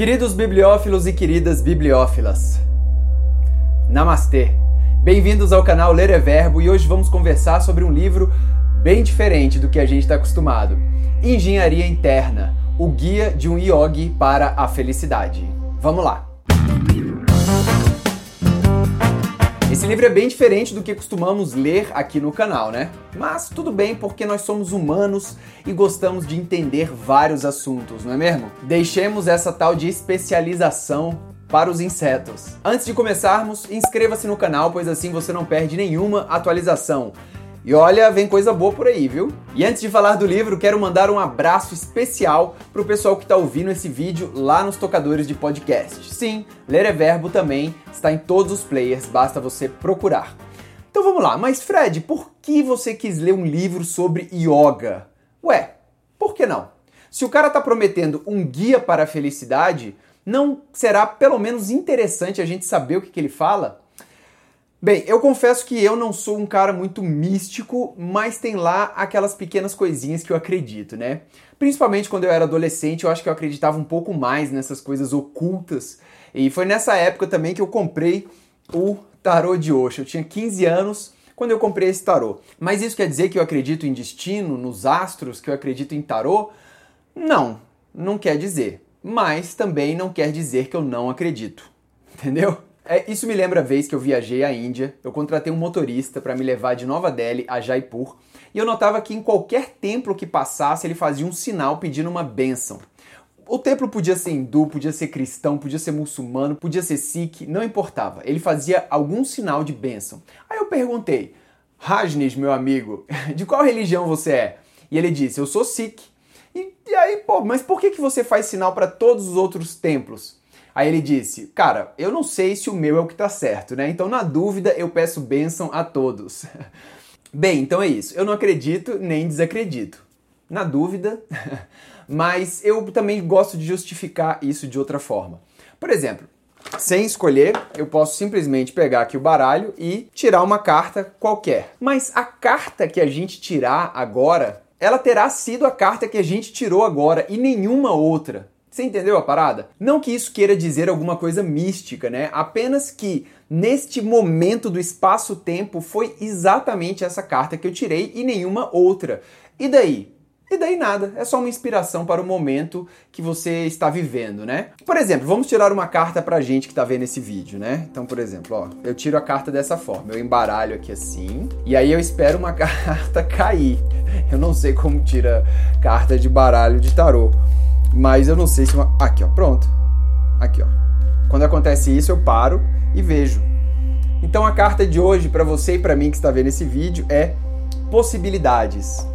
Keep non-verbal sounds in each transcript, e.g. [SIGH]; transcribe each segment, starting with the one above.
Queridos bibliófilos e queridas bibliófilas, Namastê! Bem-vindos ao canal Ler é Verbo e hoje vamos conversar sobre um livro bem diferente do que a gente está acostumado: Engenharia Interna o guia de um yogi para a felicidade. Vamos lá! Esse livro é bem diferente do que costumamos ler aqui no canal, né? Mas tudo bem, porque nós somos humanos e gostamos de entender vários assuntos, não é mesmo? Deixemos essa tal de especialização para os insetos. Antes de começarmos, inscreva-se no canal, pois assim você não perde nenhuma atualização. E olha, vem coisa boa por aí, viu? E antes de falar do livro, quero mandar um abraço especial pro pessoal que está ouvindo esse vídeo lá nos tocadores de podcast. Sim, Ler é Verbo também está em todos os players, basta você procurar. Então vamos lá, mas Fred, por que você quis ler um livro sobre yoga? Ué, por que não? Se o cara está prometendo um guia para a felicidade, não será pelo menos interessante a gente saber o que, que ele fala? Bem, eu confesso que eu não sou um cara muito místico, mas tem lá aquelas pequenas coisinhas que eu acredito, né? Principalmente quando eu era adolescente, eu acho que eu acreditava um pouco mais nessas coisas ocultas. E foi nessa época também que eu comprei o tarô de Osho. Eu tinha 15 anos quando eu comprei esse tarô. Mas isso quer dizer que eu acredito em destino, nos astros, que eu acredito em tarô? Não, não quer dizer. Mas também não quer dizer que eu não acredito. [LAUGHS] Entendeu? É, isso me lembra a vez que eu viajei à Índia, eu contratei um motorista para me levar de Nova Delhi a Jaipur, e eu notava que em qualquer templo que passasse ele fazia um sinal pedindo uma bênção. O templo podia ser hindu, podia ser cristão, podia ser muçulmano, podia ser sikh, não importava. Ele fazia algum sinal de bênção. Aí eu perguntei, Rajneesh, meu amigo, [LAUGHS] de qual religião você é? E ele disse, eu sou sikh. E, e aí, pô, mas por que, que você faz sinal para todos os outros templos? Aí ele disse: Cara, eu não sei se o meu é o que tá certo, né? Então, na dúvida, eu peço bênção a todos. [LAUGHS] Bem, então é isso. Eu não acredito nem desacredito. Na dúvida, [LAUGHS] mas eu também gosto de justificar isso de outra forma. Por exemplo, sem escolher, eu posso simplesmente pegar aqui o baralho e tirar uma carta qualquer. Mas a carta que a gente tirar agora, ela terá sido a carta que a gente tirou agora e nenhuma outra. Você entendeu a parada? Não que isso queira dizer alguma coisa mística, né? Apenas que neste momento do espaço-tempo foi exatamente essa carta que eu tirei e nenhuma outra. E daí? E daí nada, é só uma inspiração para o momento que você está vivendo, né? Por exemplo, vamos tirar uma carta pra gente que tá vendo esse vídeo, né? Então, por exemplo, ó, eu tiro a carta dessa forma, eu embaralho aqui assim, e aí eu espero uma [LAUGHS] carta cair. Eu não sei como tira carta de baralho de tarô. Mas eu não sei se uma. Aqui, ó, pronto. Aqui, ó. Quando acontece isso, eu paro e vejo. Então a carta de hoje para você e para mim que está vendo esse vídeo é possibilidades.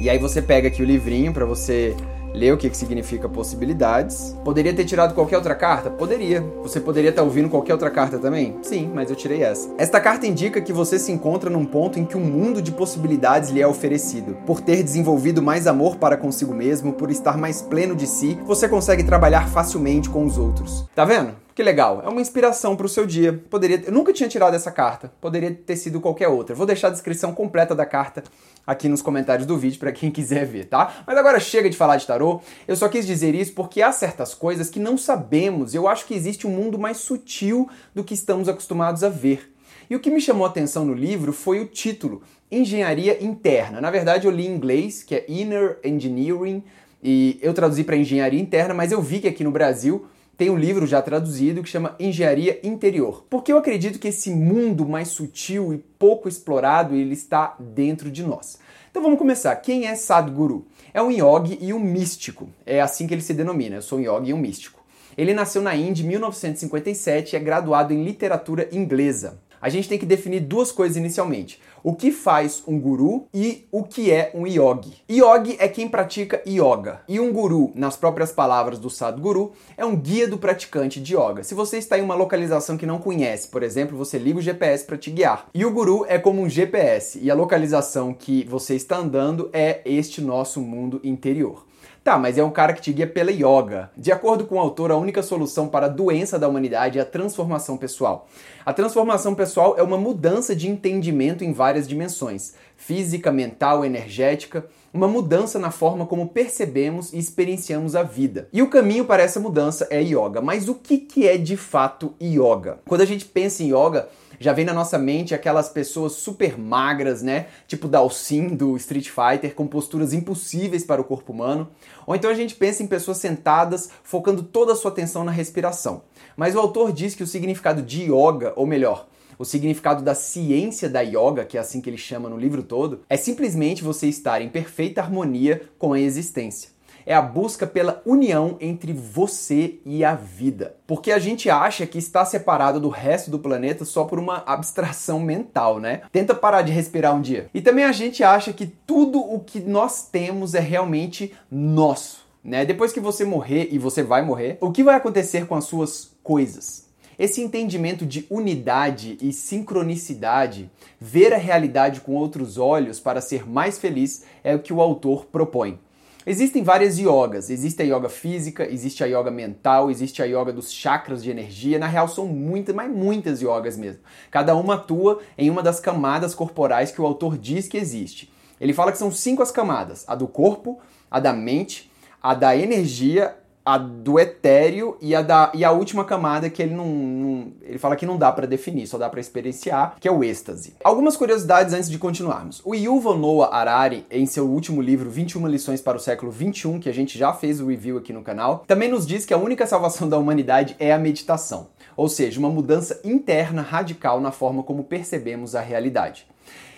E aí você pega aqui o livrinho para você ler o que, que significa possibilidades. Poderia ter tirado qualquer outra carta? Poderia. Você poderia estar ouvindo qualquer outra carta também? Sim, mas eu tirei essa. Esta carta indica que você se encontra num ponto em que um mundo de possibilidades lhe é oferecido. Por ter desenvolvido mais amor para consigo mesmo, por estar mais pleno de si, você consegue trabalhar facilmente com os outros. Tá vendo? Que legal, é uma inspiração para o seu dia. Poderia, eu nunca tinha tirado essa carta, poderia ter sido qualquer outra. Vou deixar a descrição completa da carta aqui nos comentários do vídeo para quem [LAUGHS] quiser ver, tá? Mas agora chega de falar de tarô. Eu só quis dizer isso porque há certas coisas que não sabemos. Eu acho que existe um mundo mais sutil do que estamos acostumados a ver. E o que me chamou a atenção no livro foi o título, Engenharia Interna. Na verdade, eu li em inglês, que é Inner Engineering, e eu traduzi para Engenharia Interna, mas eu vi que aqui no Brasil tem um livro já traduzido que chama Engenharia Interior. Porque eu acredito que esse mundo mais sutil e pouco explorado, ele está dentro de nós. Então vamos começar. Quem é Sadhguru? É um yogi e um místico. É assim que ele se denomina. Eu sou um yogi e um místico. Ele nasceu na Índia em 1957 e é graduado em literatura inglesa a gente tem que definir duas coisas inicialmente. O que faz um guru e o que é um yogi. Yogi é quem pratica yoga. E um guru, nas próprias palavras do Sadhguru, é um guia do praticante de yoga. Se você está em uma localização que não conhece, por exemplo, você liga o GPS para te guiar. E o guru é como um GPS, e a localização que você está andando é este nosso mundo interior. Tá, mas é um cara que te guia pela yoga. De acordo com o autor, a única solução para a doença da humanidade é a transformação pessoal. A transformação pessoal é uma mudança de entendimento em várias dimensões: física, mental, energética uma mudança na forma como percebemos e experienciamos a vida. E o caminho para essa mudança é yoga. Mas o que, é de fato yoga? Quando a gente pensa em yoga, já vem na nossa mente aquelas pessoas super magras, né? Tipo Dalsin do Street Fighter, com posturas impossíveis para o corpo humano. Ou então a gente pensa em pessoas sentadas, focando toda a sua atenção na respiração. Mas o autor diz que o significado de yoga, ou melhor, o significado da ciência da yoga, que é assim que ele chama no livro todo, é simplesmente você estar em perfeita harmonia com a existência é a busca pela união entre você e a vida. Porque a gente acha que está separado do resto do planeta só por uma abstração mental, né? Tenta parar de respirar um dia. E também a gente acha que tudo o que nós temos é realmente nosso. Né? Depois que você morrer, e você vai morrer, o que vai acontecer com as suas coisas? Esse entendimento de unidade e sincronicidade, ver a realidade com outros olhos para ser mais feliz, é o que o autor propõe. Existem várias yogas. Existe a yoga física, existe a yoga mental, existe a yoga dos chakras de energia. Na real, são muitas, mas muitas yogas mesmo. Cada uma atua em uma das camadas corporais que o autor diz que existe. Ele fala que são cinco as camadas: a do corpo, a da mente, a da energia, a do etéreo e a, da, e a última camada que ele não, não ele fala que não dá para definir, só dá para experienciar, que é o êxtase. Algumas curiosidades antes de continuarmos. O Yuval Noah Harari, em seu último livro 21 lições para o século 21, que a gente já fez o review aqui no canal, também nos diz que a única salvação da humanidade é a meditação, ou seja, uma mudança interna radical na forma como percebemos a realidade.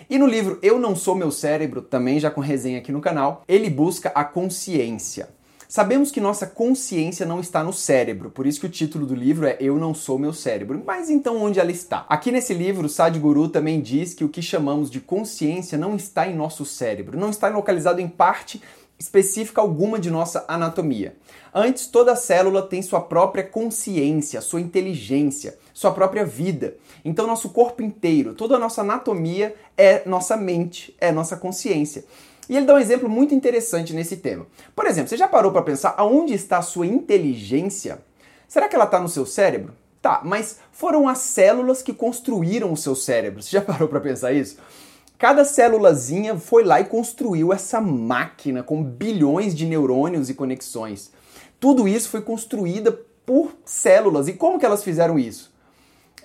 E no livro Eu Não Sou Meu Cérebro, também já com resenha aqui no canal, ele busca a consciência. Sabemos que nossa consciência não está no cérebro, por isso que o título do livro é Eu Não Sou Meu Cérebro. Mas então onde ela está? Aqui nesse livro, Sadhguru também diz que o que chamamos de consciência não está em nosso cérebro, não está localizado em parte específica alguma de nossa anatomia. Antes, toda célula tem sua própria consciência, sua inteligência, sua própria vida. Então, nosso corpo inteiro, toda a nossa anatomia é nossa mente, é nossa consciência. E ele dá um exemplo muito interessante nesse tema. Por exemplo, você já parou para pensar aonde está a sua inteligência? Será que ela está no seu cérebro? Tá, mas foram as células que construíram o seu cérebro. Você já [LAUGHS] parou para pensar isso? Cada célulazinha foi lá e construiu essa máquina com bilhões de neurônios e conexões. Tudo isso foi construída por células. E como que elas fizeram isso?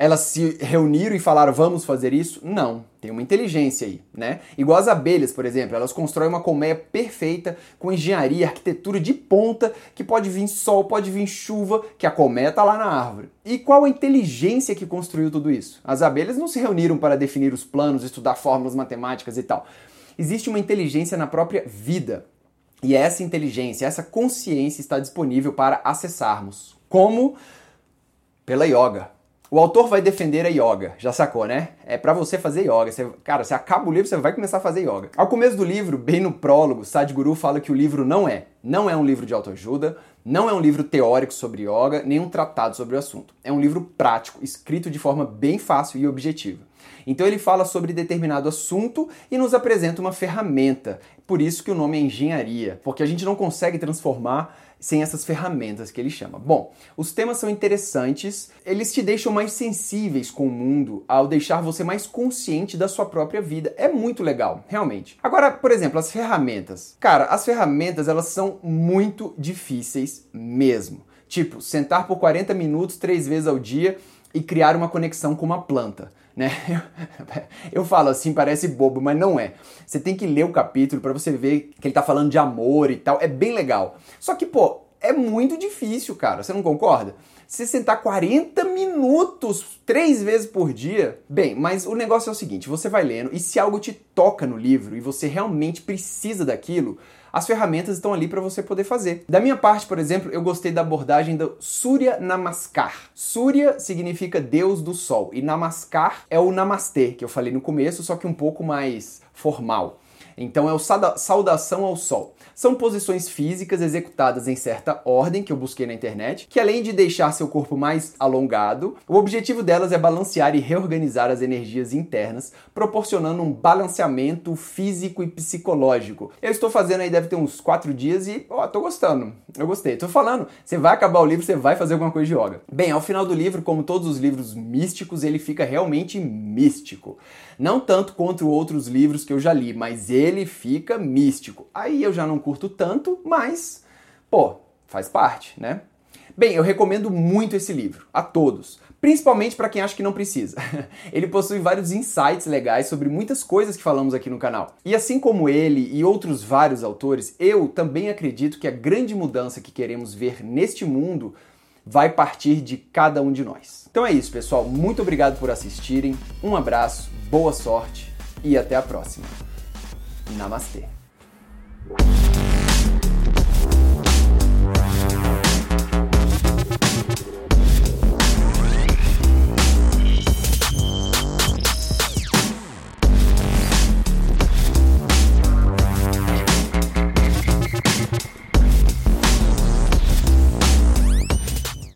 Elas se reuniram e falaram vamos fazer isso? Não, tem uma inteligência aí, né? Igual as abelhas, por exemplo, elas constroem uma colmeia perfeita com engenharia, arquitetura de ponta, que pode vir sol, pode vir chuva, que a colmeia tá lá na árvore. E qual a inteligência que construiu tudo isso? As abelhas não se reuniram para definir os planos, estudar fórmulas matemáticas e tal. Existe uma inteligência na própria vida. E essa inteligência, essa consciência está disponível para acessarmos. Como? Pela yoga o autor vai defender a yoga, já sacou, né? É para você fazer yoga. Você, cara, você acaba o livro, você vai começar a fazer yoga. Ao começo do livro, bem no prólogo, Sadhguru fala que o livro não é. Não é um livro de autoajuda, não é um livro teórico sobre yoga, nem um tratado sobre o assunto. É um livro prático, escrito de forma bem fácil e objetiva. Então ele fala sobre determinado assunto e nos apresenta uma ferramenta. Por isso que o nome é engenharia, porque a gente não consegue transformar sem essas ferramentas que ele chama. Bom, os temas são interessantes, eles te deixam mais sensíveis com o mundo ao deixar você mais consciente da sua própria vida. É muito legal, realmente. Agora, por exemplo, as ferramentas. Cara, as ferramentas elas são muito difíceis mesmo. Tipo, sentar por 40 minutos três vezes ao dia e criar uma conexão com uma planta. Né? [LAUGHS] Eu falo assim, parece bobo, mas não é. Você tem que ler o capítulo para você ver que ele tá falando de amor e tal. É bem legal. Só que, pô, é muito difícil, cara. Você não concorda? Se sentar 40 minutos três vezes por dia. Bem, mas o negócio é o seguinte: você vai lendo e se algo te toca no livro e você realmente precisa daquilo, as ferramentas estão ali para você poder fazer. Da minha parte, por exemplo, eu gostei da abordagem do Surya Namaskar. Surya significa Deus do Sol e Namaskar é o Namastê, que eu falei no começo, só que um pouco mais formal. Então é o Saudação ao Sol. São posições físicas executadas em certa ordem que eu busquei na internet, que além de deixar seu corpo mais alongado, o objetivo delas é balancear e reorganizar as energias internas, proporcionando um balanceamento físico e psicológico. Eu estou fazendo aí, deve ter uns quatro dias e, ó, tô gostando. Eu gostei. Tô falando, você vai acabar o livro, você vai fazer alguma coisa de yoga. Bem, ao final do livro, como todos os livros místicos, ele fica realmente místico. Não tanto quanto outros livros que eu já li, mas ele fica místico. Aí eu já não curto tanto, mas, pô, faz parte, né? Bem, eu recomendo muito esse livro, a todos, principalmente para quem acha que não precisa. [LAUGHS] ele possui vários insights legais sobre muitas coisas que falamos aqui no canal. E assim como ele e outros vários autores, eu também acredito que a grande mudança que queremos ver neste mundo vai partir de cada um de nós. Então é isso, pessoal. Muito obrigado por assistirem. Um abraço, boa sorte e até a próxima. Namastê.